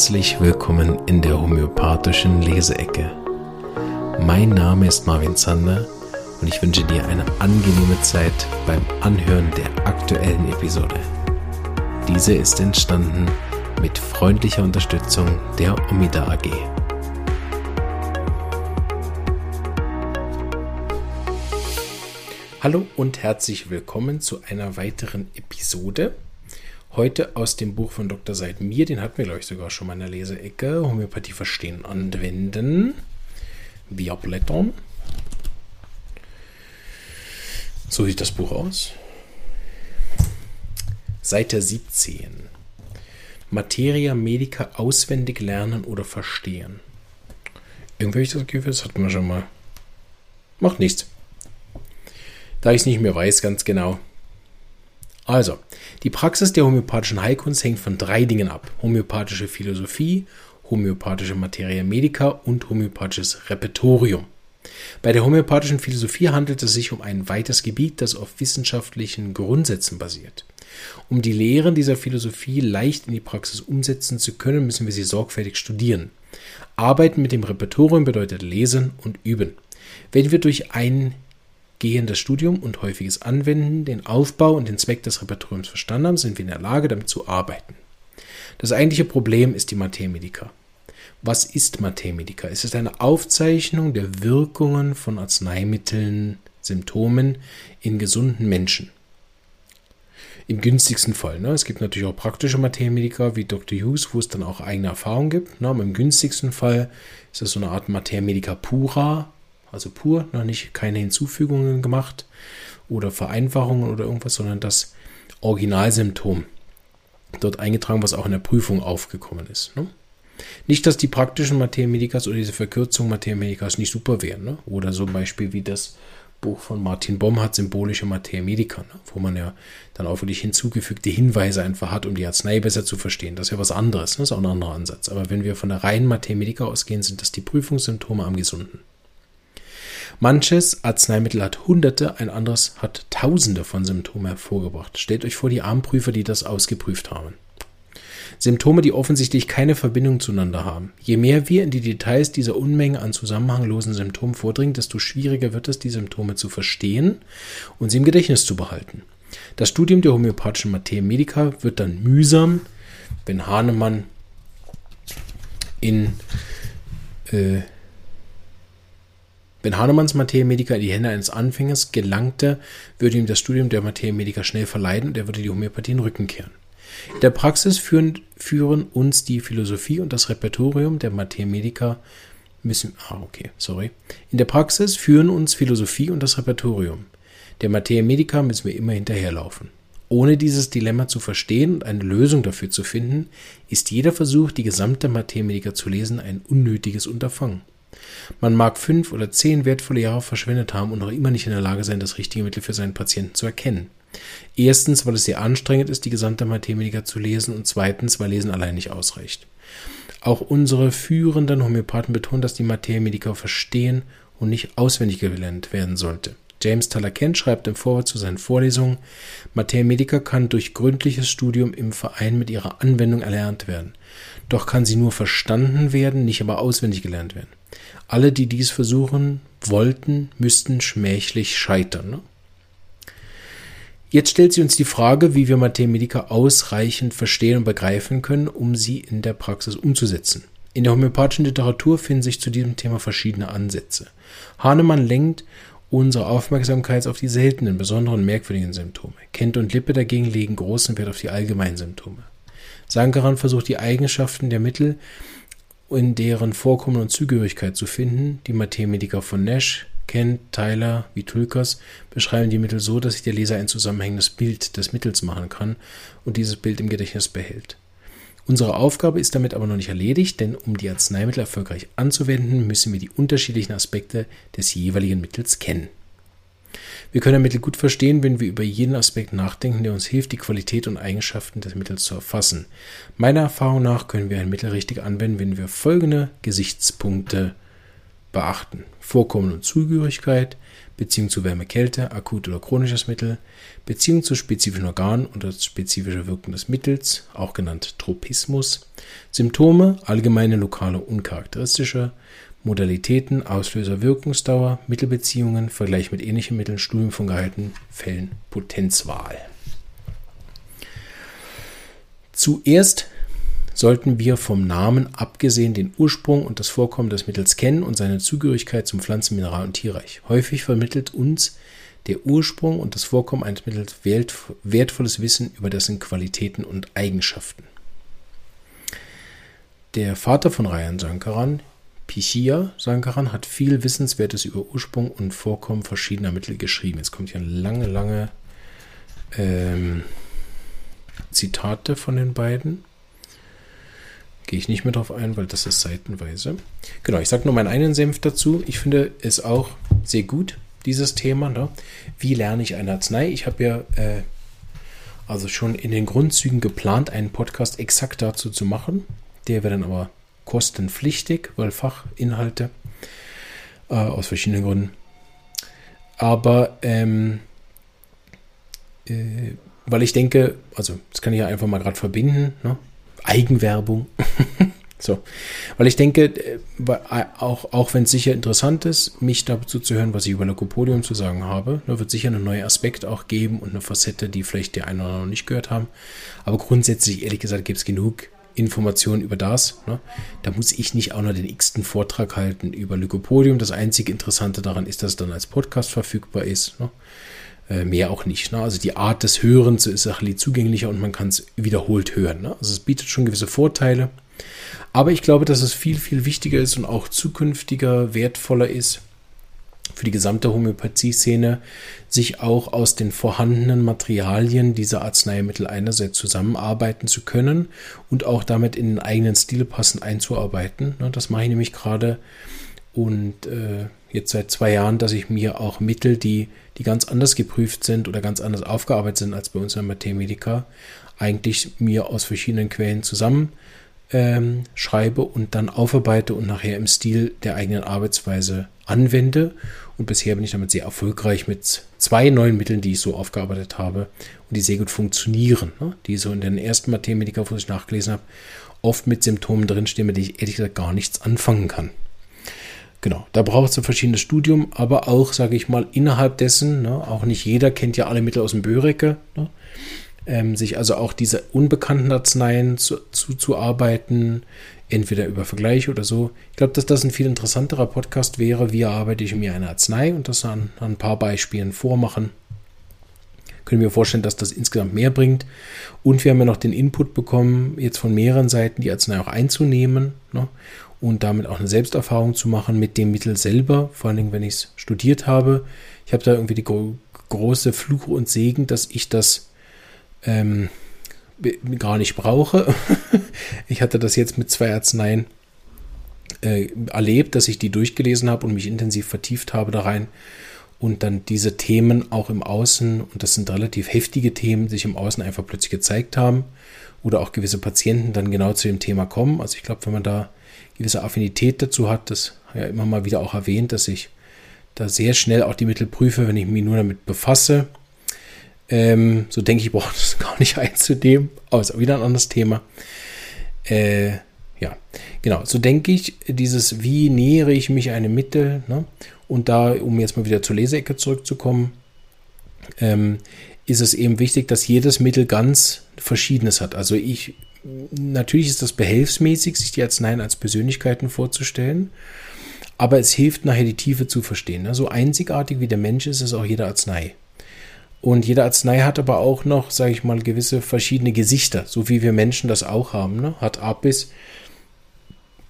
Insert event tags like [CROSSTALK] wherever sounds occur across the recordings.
herzlich willkommen in der homöopathischen Leseecke. Mein Name ist Marvin Zander und ich wünsche dir eine angenehme Zeit beim Anhören der aktuellen Episode. Diese ist entstanden mit freundlicher Unterstützung der Omida AG. Hallo und herzlich willkommen zu einer weiteren Episode Heute aus dem Buch von Dr. Seid Mir, den hatten wir, glaube ich, sogar schon mal in der Leseecke. Homöopathie verstehen, anwenden. Wir blättern. So sieht das Buch aus. Seite 17. Materia Medica auswendig lernen oder verstehen. Irgendwie ich das Gefühl, das hatten wir schon mal. Macht nichts. Da ich es nicht mehr weiß, ganz genau. Also, die Praxis der homöopathischen Heilkunst hängt von drei Dingen ab. Homöopathische Philosophie, homöopathische Materia Medica und homöopathisches Repertorium. Bei der homöopathischen Philosophie handelt es sich um ein weites Gebiet, das auf wissenschaftlichen Grundsätzen basiert. Um die Lehren dieser Philosophie leicht in die Praxis umsetzen zu können, müssen wir sie sorgfältig studieren. Arbeiten mit dem Repertorium bedeutet lesen und üben. Wenn wir durch ein gehendes Studium und häufiges Anwenden den Aufbau und den Zweck des Repertoriums verstanden haben, sind wir in der Lage, damit zu arbeiten. Das eigentliche Problem ist die Mathemedica. Was ist Mathemedica? Es ist eine Aufzeichnung der Wirkungen von Arzneimitteln, Symptomen in gesunden Menschen. Im günstigsten Fall. Ne? Es gibt natürlich auch praktische Mathemedica wie Dr. Hughes, wo es dann auch eigene Erfahrungen gibt. Ne? Aber im günstigsten Fall ist es so eine Art Mathemedica pura, also pur, noch nicht keine Hinzufügungen gemacht oder Vereinfachungen oder irgendwas, sondern das Originalsymptom dort eingetragen, was auch in der Prüfung aufgekommen ist. Ne? Nicht, dass die praktischen Mathemedikas oder diese Verkürzung Mathemedikas nicht super wären. Ne? Oder ein Beispiel wie das Buch von Martin Bomm hat, symbolische Mathemedika, ne? wo man ja dann auch wirklich hinzugefügte Hinweise einfach hat, um die Arznei besser zu verstehen. Das ist ja was anderes, ne? das ist auch ein anderer Ansatz. Aber wenn wir von der reinen Mathemedika ausgehen, sind das die Prüfungssymptome am Gesunden. Manches Arzneimittel hat Hunderte, ein anderes hat Tausende von Symptomen hervorgebracht. Stellt euch vor die Armprüfer, die das ausgeprüft haben. Symptome, die offensichtlich keine Verbindung zueinander haben. Je mehr wir in die Details dieser Unmenge an zusammenhanglosen Symptomen vordringen, desto schwieriger wird es, die Symptome zu verstehen und sie im Gedächtnis zu behalten. Das Studium der homöopathischen Materia Medica wird dann mühsam, wenn Hahnemann in äh, wenn Hahnemanns Materia in die Hände eines Anfängers gelangte, würde ihm das Studium der Materia schnell verleiden und er würde die Homöopathie den Rücken kehren. In der Praxis führen, führen uns die Philosophie und das Repertorium der Materia müssen, ah, okay, sorry. In der Praxis führen uns Philosophie und das Repertorium. Der Materia Medica müssen wir immer hinterherlaufen. Ohne dieses Dilemma zu verstehen und eine Lösung dafür zu finden, ist jeder Versuch, die gesamte Materia Medica zu lesen, ein unnötiges Unterfangen. Man mag fünf oder zehn wertvolle Jahre verschwendet haben und noch immer nicht in der Lage sein, das richtige Mittel für seinen Patienten zu erkennen. Erstens, weil es sehr anstrengend ist, die gesamte Mathematiker zu lesen und zweitens, weil Lesen allein nicht ausreicht. Auch unsere führenden Homöopathen betonen, dass die Mathematiker verstehen und nicht auswendig gelernt werden sollte. James Taller Kent schreibt im Vorwort zu seinen Vorlesungen, Mathematiker kann durch gründliches Studium im Verein mit ihrer Anwendung erlernt werden. Doch kann sie nur verstanden werden, nicht aber auswendig gelernt werden. Alle, die dies versuchen wollten, müssten schmählich scheitern. Ne? Jetzt stellt sie uns die Frage, wie wir Mathematiker ausreichend verstehen und begreifen können, um sie in der Praxis umzusetzen. In der homöopathischen Literatur finden sich zu diesem Thema verschiedene Ansätze. Hahnemann lenkt unsere Aufmerksamkeit auf die seltenen, besonderen, merkwürdigen Symptome. Kent und Lippe dagegen legen großen Wert auf die allgemeinen Symptome. Sankaran versucht die Eigenschaften der Mittel in deren Vorkommen und Zugehörigkeit zu finden. Die Mathematiker von Nash, Kent, Tyler wie Tulkas beschreiben die Mittel so, dass sich der Leser ein zusammenhängendes Bild des Mittels machen kann und dieses Bild im Gedächtnis behält. Unsere Aufgabe ist damit aber noch nicht erledigt, denn um die Arzneimittel erfolgreich anzuwenden, müssen wir die unterschiedlichen Aspekte des jeweiligen Mittels kennen. Wir können ein Mittel gut verstehen, wenn wir über jeden Aspekt nachdenken, der uns hilft, die Qualität und Eigenschaften des Mittels zu erfassen. Meiner Erfahrung nach können wir ein Mittel richtig anwenden, wenn wir folgende Gesichtspunkte beachten. Vorkommen und Zugehörigkeit, Beziehung zu Wärme, Kälte, akut oder chronisches Mittel, Beziehung zu spezifischen Organen und das spezifische Wirken des Mittels, auch genannt Tropismus, Symptome, allgemeine, lokale, uncharakteristische, Modalitäten, Auslöser, Wirkungsdauer, Mittelbeziehungen, Vergleich mit ähnlichen Mitteln, Studium von gehaltenen Fällen, Potenzwahl. Zuerst sollten wir vom Namen abgesehen den Ursprung und das Vorkommen des Mittels kennen und seine Zugehörigkeit zum Pflanzen-, Mineral- und Tierreich. Häufig vermittelt uns der Ursprung und das Vorkommen eines Mittels wertvolles Wissen über dessen Qualitäten und Eigenschaften. Der Vater von Rayan Sankaran, Pichia Sankaran, hat viel Wissenswertes über Ursprung und Vorkommen verschiedener Mittel geschrieben. Jetzt kommt hier eine lange, lange ähm, Zitate von den beiden. Gehe ich nicht mehr drauf ein, weil das ist seitenweise. Genau, ich sage nur meinen einen Senf dazu. Ich finde es auch sehr gut, dieses Thema. Ne? Wie lerne ich eine Arznei? Ich habe ja äh, also schon in den Grundzügen geplant, einen Podcast exakt dazu zu machen. Der wäre dann aber kostenpflichtig, weil Fachinhalte äh, aus verschiedenen Gründen. Aber ähm, äh, weil ich denke, also das kann ich ja einfach mal gerade verbinden, ne? Eigenwerbung. [LAUGHS] so. Weil ich denke, äh, auch, auch wenn es sicher interessant ist, mich dazu zu hören, was ich über Lycopodium zu sagen habe, da wird sicher einen neuen Aspekt auch geben und eine Facette, die vielleicht der eine oder andere noch nicht gehört haben. Aber grundsätzlich, ehrlich gesagt, gibt es genug Informationen über das. Ne? Da muss ich nicht auch noch den x-ten Vortrag halten über Lycopodium. Das einzige Interessante daran ist, dass es dann als Podcast verfügbar ist. Ne? Äh, mehr auch nicht. Ne? Also die Art des Hörens ist auch zugänglicher und man kann es wiederholt hören. Ne? Also es bietet schon gewisse Vorteile. Aber ich glaube, dass es viel, viel wichtiger ist und auch zukünftiger, wertvoller ist für die gesamte Homöopathie-Szene, sich auch aus den vorhandenen Materialien dieser Arzneimittel einerseits zusammenarbeiten zu können und auch damit in den eigenen Stil passend einzuarbeiten. Ne? Das mache ich nämlich gerade und äh, jetzt seit zwei Jahren, dass ich mir auch Mittel, die, die ganz anders geprüft sind oder ganz anders aufgearbeitet sind als bei uns in Mathemedica, eigentlich mir aus verschiedenen Quellen zusammen ähm, schreibe und dann aufarbeite und nachher im Stil der eigenen Arbeitsweise anwende. Und bisher bin ich damit sehr erfolgreich mit zwei neuen Mitteln, die ich so aufgearbeitet habe und die sehr gut funktionieren. Ne? Die so in den ersten Mathemedica, wo ich nachgelesen habe, oft mit Symptomen drinstehen, mit denen ich ehrlich gesagt gar nichts anfangen kann. Genau, da braucht es ein verschiedenes Studium, aber auch, sage ich mal, innerhalb dessen, ne, auch nicht jeder kennt ja alle Mittel aus dem Börecke, ne, ähm, sich also auch diese unbekannten Arzneien zuzuarbeiten, zu entweder über Vergleiche oder so. Ich glaube, dass das ein viel interessanterer Podcast wäre, wie erarbeite ich mir eine Arznei und das an, an ein paar Beispielen vormachen. Können wir vorstellen, dass das insgesamt mehr bringt. Und wir haben ja noch den Input bekommen, jetzt von mehreren Seiten die Arznei auch einzunehmen. Ne? und damit auch eine Selbsterfahrung zu machen mit dem Mittel selber, vor allen Dingen, wenn ich es studiert habe. Ich habe da irgendwie die gro große Fluch und Segen, dass ich das ähm, gar nicht brauche. [LAUGHS] ich hatte das jetzt mit zwei Arzneien äh, erlebt, dass ich die durchgelesen habe und mich intensiv vertieft habe da rein und dann diese Themen auch im Außen, und das sind relativ heftige Themen, sich im Außen einfach plötzlich gezeigt haben oder auch gewisse Patienten dann genau zu dem Thema kommen. Also ich glaube, wenn man da gewisse Affinität dazu hat. Das ja immer mal wieder auch erwähnt, dass ich da sehr schnell auch die Mittel prüfe, wenn ich mich nur damit befasse. Ähm, so denke ich, brauche das [LAUGHS] gar nicht einzunehmen. Aber ist auch wieder ein anderes Thema. Äh, ja, genau. So denke ich, dieses, wie nähere ich mich einem Mittel, ne? und da, um jetzt mal wieder zur Leseecke zurückzukommen, ähm, ist es eben wichtig, dass jedes Mittel ganz Verschiedenes hat. Also ich natürlich ist das behelfsmäßig, sich die Arzneien als Persönlichkeiten vorzustellen, aber es hilft nachher die Tiefe zu verstehen. Ne? So einzigartig wie der Mensch ist, ist auch jede Arznei. Und jede Arznei hat aber auch noch, sage ich mal, gewisse verschiedene Gesichter, so wie wir Menschen das auch haben. Ne? Hat Apis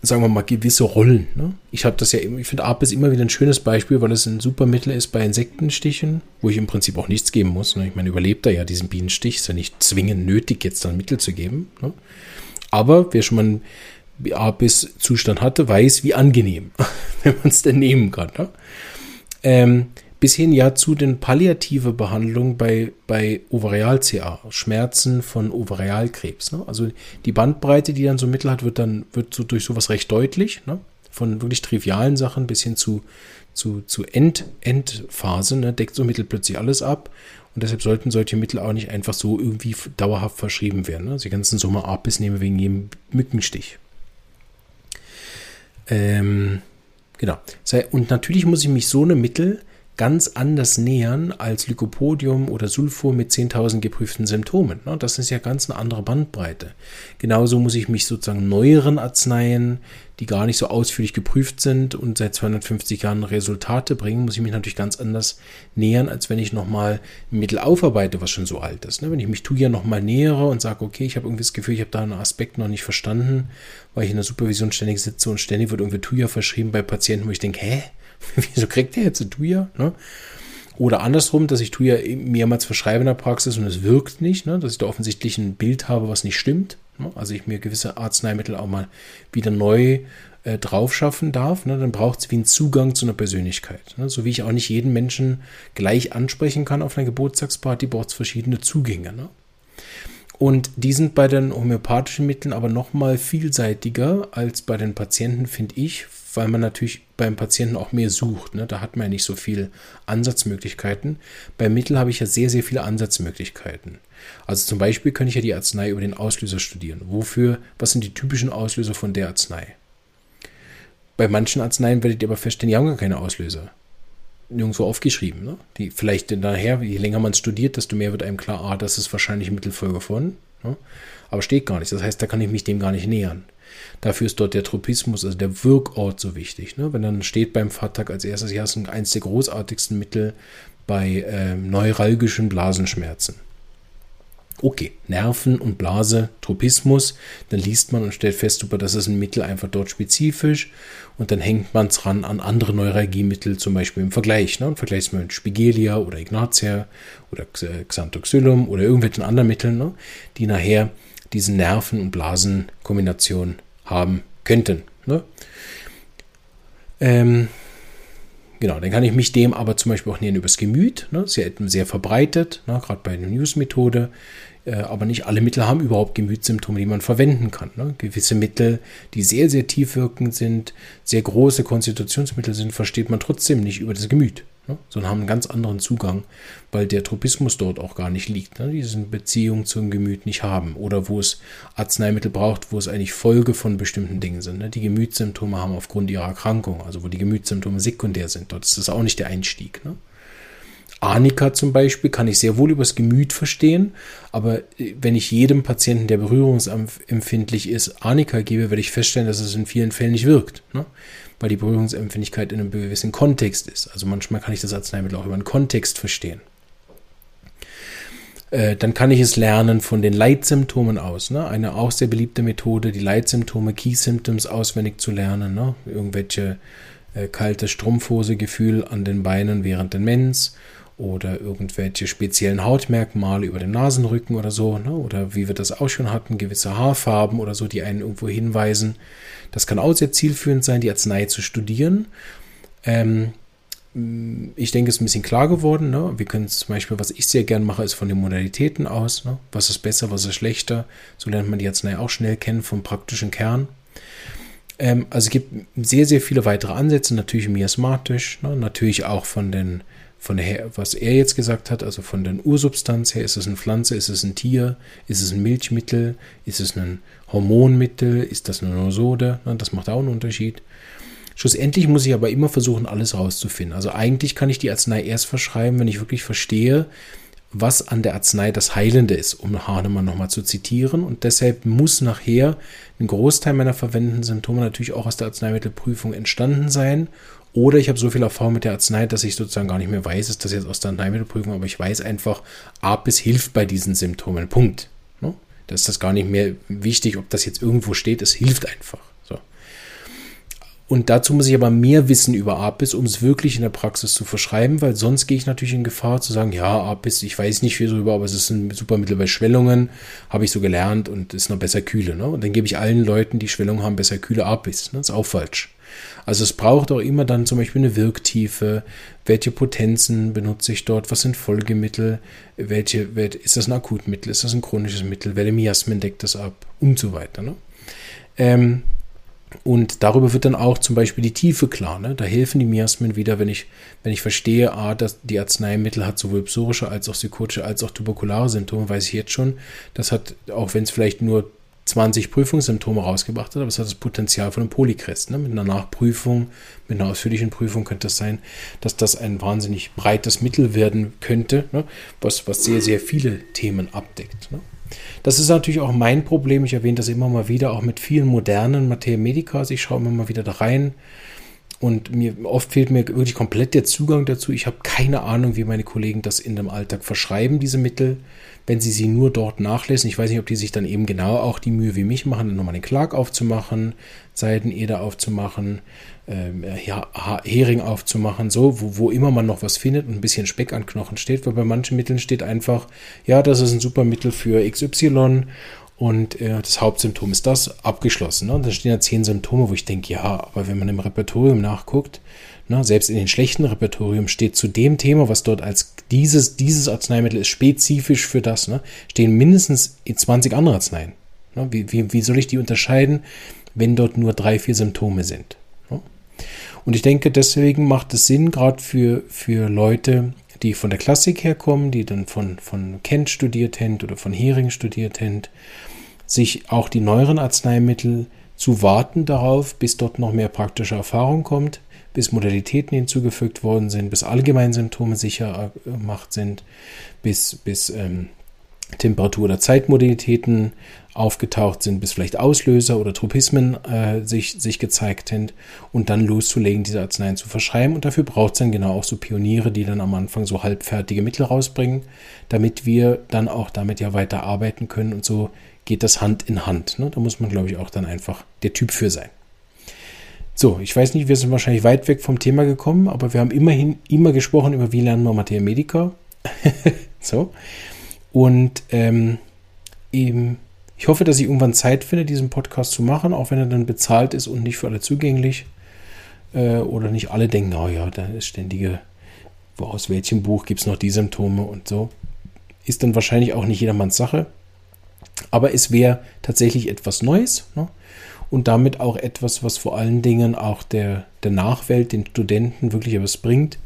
sagen wir mal, gewisse Rollen. Ne? Ich habe das ja, ich finde Apis immer wieder ein schönes Beispiel, weil es ein super Mittel ist bei Insektenstichen, wo ich im Prinzip auch nichts geben muss. Ne? Ich meine, überlebt er ja diesen Bienenstich, ist ja nicht zwingend nötig, jetzt dann Mittel zu geben. Ne? Aber wer schon mal einen Apis-Zustand hatte, weiß, wie angenehm, [LAUGHS] wenn man es denn nehmen kann. Ne? Ähm, bis hin ja zu den palliative Behandlungen bei, bei Ovarial-CA, Schmerzen von Ovarialkrebs. Ne? Also die Bandbreite, die dann so Mittel hat, wird dann wird so durch sowas recht deutlich. Ne? von wirklich trivialen Sachen bis hin zu, zu, zu End, Endphase, ne, deckt so Mittel plötzlich alles ab. Und deshalb sollten solche Mittel auch nicht einfach so irgendwie dauerhaft verschrieben werden. Ne? Also die ganzen Sommer Apis nehmen wegen jedem Mückenstich. Ähm, genau. Und natürlich muss ich mich so eine Mittel ganz anders nähern als Lycopodium oder Sulfur mit 10.000 geprüften Symptomen. Ne? Das ist ja ganz eine andere Bandbreite. Genauso muss ich mich sozusagen neueren Arzneien, die gar nicht so ausführlich geprüft sind und seit 250 Jahren Resultate bringen, muss ich mich natürlich ganz anders nähern, als wenn ich nochmal ein Mittel aufarbeite, was schon so alt ist. Ne? Wenn ich mich Tuya nochmal nähere und sage, okay, ich habe irgendwie das Gefühl, ich habe da einen Aspekt noch nicht verstanden, weil ich in der Supervision ständig sitze und ständig wird irgendwie Tuya verschrieben bei Patienten, wo ich denke, hä, [LAUGHS] Wieso kriegt der jetzt ein Tuya? Ne? Oder andersrum, dass ich Tuya mehrmals verschreibe in der Praxis und es wirkt nicht, ne? dass ich da offensichtlich ein Bild habe, was nicht stimmt. Ne? Also ich mir gewisse Arzneimittel auch mal wieder neu äh, drauf schaffen darf, ne? dann braucht es wie einen Zugang zu einer Persönlichkeit. Ne? So wie ich auch nicht jeden Menschen gleich ansprechen kann auf einer Geburtstagsparty, braucht es verschiedene Zugänge. Ne? Und die sind bei den homöopathischen Mitteln aber nochmal vielseitiger als bei den Patienten, finde ich, weil man natürlich beim Patienten auch mehr sucht. Ne? Da hat man ja nicht so viel Ansatzmöglichkeiten. Beim Mittel habe ich ja sehr, sehr viele Ansatzmöglichkeiten. Also zum Beispiel könnte ich ja die Arznei über den Auslöser studieren. Wofür, was sind die typischen Auslöser von der Arznei? Bei manchen Arzneien werdet ihr aber feststellen, die haben gar keine Auslöser. Nirgendwo aufgeschrieben. Ne? Die vielleicht nachher, je länger man studiert, desto mehr wird einem klar, ah, das ist wahrscheinlich Mittelfolge von. Ne? Aber steht gar nicht. Das heißt, da kann ich mich dem gar nicht nähern. Dafür ist dort der Tropismus, also der Wirkort so wichtig. Ne? Wenn dann steht beim Fahrtag als erstes, ja, ist eines der großartigsten Mittel bei äh, neuralgischen Blasenschmerzen. Okay, Nerven und Blase, Tropismus, dann liest man und stellt fest, super, das ist ein Mittel einfach dort spezifisch und dann hängt man es ran an andere Neuralgiemittel, zum Beispiel im Vergleich. Ne? Und vergleicht man mit Spigelia oder Ignatia oder Xanthoxylum oder irgendwelchen anderen Mitteln, ne? die nachher diese Nerven- und Blasenkombination haben könnten. Ne? Ähm, genau, dann kann ich mich dem aber zum Beispiel auch nähern übers Gemüt. Ne? Ja sehr verbreitet, ne? gerade bei der News-Methode. Äh, aber nicht alle Mittel haben überhaupt Gemütssymptome, die man verwenden kann. Ne? Gewisse Mittel, die sehr, sehr tief wirkend sind, sehr große Konstitutionsmittel sind, versteht man trotzdem nicht über das Gemüt ne? sondern haben einen ganz anderen Zugang, weil der Tropismus dort auch gar nicht liegt, ne? diese Beziehung zum Gemüt nicht haben oder wo es Arzneimittel braucht, wo es eigentlich Folge von bestimmten Dingen sind. Ne? Die Gemütssymptome haben aufgrund ihrer Erkrankung, also wo die Gemütssymptome sekundär sind, dort ist das auch nicht der Einstieg. Ne? Arnika zum Beispiel kann ich sehr wohl übers Gemüt verstehen, aber äh, wenn ich jedem Patienten, der berührungsempfindlich ist, Arnika gebe, werde ich feststellen, dass es in vielen Fällen nicht wirkt. Ne? weil die Berührungsempfindlichkeit in einem gewissen Kontext ist. Also manchmal kann ich das Arzneimittel auch über einen Kontext verstehen. Äh, dann kann ich es lernen von den Leitsymptomen aus. Ne? Eine auch sehr beliebte Methode, die Leitsymptome, Key Symptoms auswendig zu lernen. Ne? Irgendwelche äh, kalte Strumpfhose-Gefühl an den Beinen während der Mens oder irgendwelche speziellen Hautmerkmale über dem Nasenrücken oder so, ne? oder wie wir das auch schon hatten, gewisse Haarfarben oder so, die einen irgendwo hinweisen. Das kann auch sehr zielführend sein, die Arznei zu studieren. Ähm, ich denke, es ist ein bisschen klar geworden. Ne? Wir können zum Beispiel, was ich sehr gern mache, ist von den Modalitäten aus. Ne? Was ist besser, was ist schlechter? So lernt man die Arznei auch schnell kennen vom praktischen Kern. Ähm, also es gibt sehr, sehr viele weitere Ansätze, natürlich miasmatisch, ne? natürlich auch von den von der, was er jetzt gesagt hat, also von der Ursubstanz her, ist es eine Pflanze, ist es ein Tier, ist es ein Milchmittel, ist es ein Hormonmittel, ist das eine Nosode, das macht auch einen Unterschied. Schlussendlich muss ich aber immer versuchen, alles rauszufinden. Also eigentlich kann ich die Arznei erst verschreiben, wenn ich wirklich verstehe, was an der Arznei das Heilende ist, um Hahnemann nochmal zu zitieren. Und deshalb muss nachher ein Großteil meiner verwendeten Symptome natürlich auch aus der Arzneimittelprüfung entstanden sein oder ich habe so viel Erfahrung mit der Arznei, dass ich sozusagen gar nicht mehr weiß, ist das jetzt aus der Arzneimittelprüfung, aber ich weiß einfach, Apis hilft bei diesen Symptomen. Punkt. Ne? Da ist das gar nicht mehr wichtig, ob das jetzt irgendwo steht, es hilft einfach. So. Und dazu muss ich aber mehr wissen über Apis, um es wirklich in der Praxis zu verschreiben, weil sonst gehe ich natürlich in Gefahr zu sagen, ja, Apis, ich weiß nicht viel darüber, aber es ist ein super Mittel bei Schwellungen, habe ich so gelernt und ist noch besser kühle. Ne? Und dann gebe ich allen Leuten, die Schwellungen haben, besser kühle Apis. Ne? Das ist auch falsch. Also es braucht auch immer dann zum Beispiel eine Wirktiefe, welche Potenzen benutze ich dort, was sind Folgemittel, welche, ist das ein Akutmittel, ist das ein chronisches Mittel, welche Miasmen deckt das ab und so weiter. Ne? Ähm, Und darüber wird dann auch zum Beispiel die Tiefe klar. Ne? Da helfen die Miasmen wieder, wenn ich, wenn ich verstehe, ah, dass die Arzneimittel hat sowohl psorische als auch psychotische als auch tuberkulare Symptome, weiß ich jetzt schon. Das hat, auch wenn es vielleicht nur 20 Prüfungssymptome rausgebracht hat, aber es hat das Potenzial von einem Polykrest. Ne? Mit einer Nachprüfung, mit einer ausführlichen Prüfung könnte es sein, dass das ein wahnsinnig breites Mittel werden könnte, ne? was, was sehr, sehr viele Themen abdeckt. Ne? Das ist natürlich auch mein Problem. Ich erwähne das immer mal wieder, auch mit vielen modernen Materia Medicas. Ich schaue immer mal wieder da rein. Und mir oft fehlt mir wirklich komplett der Zugang dazu. Ich habe keine Ahnung, wie meine Kollegen das in dem Alltag verschreiben, diese Mittel wenn sie sie nur dort nachlesen. Ich weiß nicht, ob die sich dann eben genau auch die Mühe wie mich machen, nochmal den Clark aufzumachen, Seideneder aufzumachen, ähm, ja, Hering aufzumachen, so, wo, wo immer man noch was findet und ein bisschen Speck an Knochen steht, weil bei manchen Mitteln steht einfach, ja, das ist ein super Mittel für XY und äh, das Hauptsymptom ist das, abgeschlossen. Ne? Und da stehen ja zehn Symptome, wo ich denke, ja, aber wenn man im Repertorium nachguckt, Ne, selbst in den schlechten Repertorium steht zu dem Thema, was dort als dieses, dieses Arzneimittel ist, spezifisch für das, ne, stehen mindestens 20 andere Arzneien. Ne, wie, wie, wie soll ich die unterscheiden, wenn dort nur drei, vier Symptome sind? Ne? Und ich denke, deswegen macht es Sinn, gerade für, für Leute, die von der Klassik herkommen, die dann von, von Kent studiert haben oder von Hering studiert haben, sich auch die neueren Arzneimittel zu warten darauf, bis dort noch mehr praktische Erfahrung kommt, bis Modalitäten hinzugefügt worden sind, bis Allgemeinsymptome sicher gemacht sind, bis, bis ähm, Temperatur- oder Zeitmodalitäten aufgetaucht sind, bis vielleicht Auslöser oder Tropismen äh, sich, sich gezeigt sind und dann loszulegen, diese Arzneien zu verschreiben. Und dafür braucht es dann genau auch so Pioniere, die dann am Anfang so halbfertige Mittel rausbringen, damit wir dann auch damit ja weiter arbeiten können. Und so geht das Hand in Hand. Ne? Da muss man, glaube ich, auch dann einfach der Typ für sein. So, ich weiß nicht, wir sind wahrscheinlich weit weg vom Thema gekommen, aber wir haben immerhin immer gesprochen über, wie lernen wir Materia Medica. [LAUGHS] so. Und ähm, eben, ich hoffe, dass ich irgendwann Zeit finde, diesen Podcast zu machen, auch wenn er dann bezahlt ist und nicht für alle zugänglich. Äh, oder nicht alle denken, oh ja, da ist ständige, wo aus welchem Buch gibt es noch die Symptome und so. Ist dann wahrscheinlich auch nicht jedermanns Sache. Aber es wäre tatsächlich etwas Neues. Ne? und damit auch etwas, was vor allen Dingen auch der, der Nachwelt, den Studenten wirklich etwas bringt,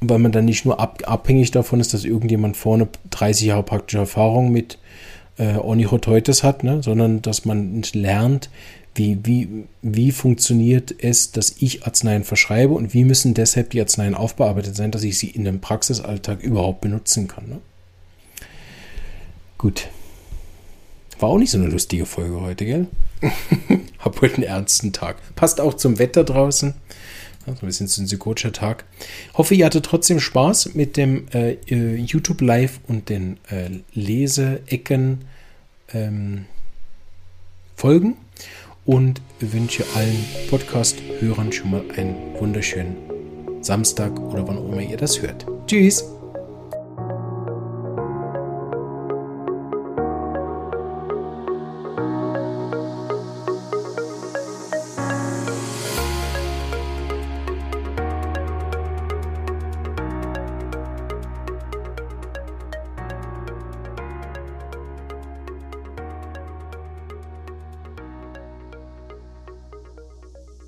weil man dann nicht nur ab, abhängig davon ist, dass irgendjemand vorne 30 Jahre praktische Erfahrung mit äh, Onychoteutes hat, ne, sondern dass man lernt, wie, wie, wie funktioniert es, dass ich Arzneien verschreibe und wie müssen deshalb die Arzneien aufbearbeitet sein, dass ich sie in dem Praxisalltag überhaupt benutzen kann. Ne? Gut. War auch nicht so eine lustige Folge heute, gell? [LAUGHS] Hab heute einen ernsten Tag. Passt auch zum Wetter draußen. so ein bisschen ein psychotischer Tag. Hoffe, ihr hattet trotzdem Spaß mit dem äh, äh, YouTube Live und den äh, Leseecken ähm, Folgen und wünsche allen Podcast-Hörern schon mal einen wunderschönen Samstag oder wann auch immer ihr das hört. Tschüss!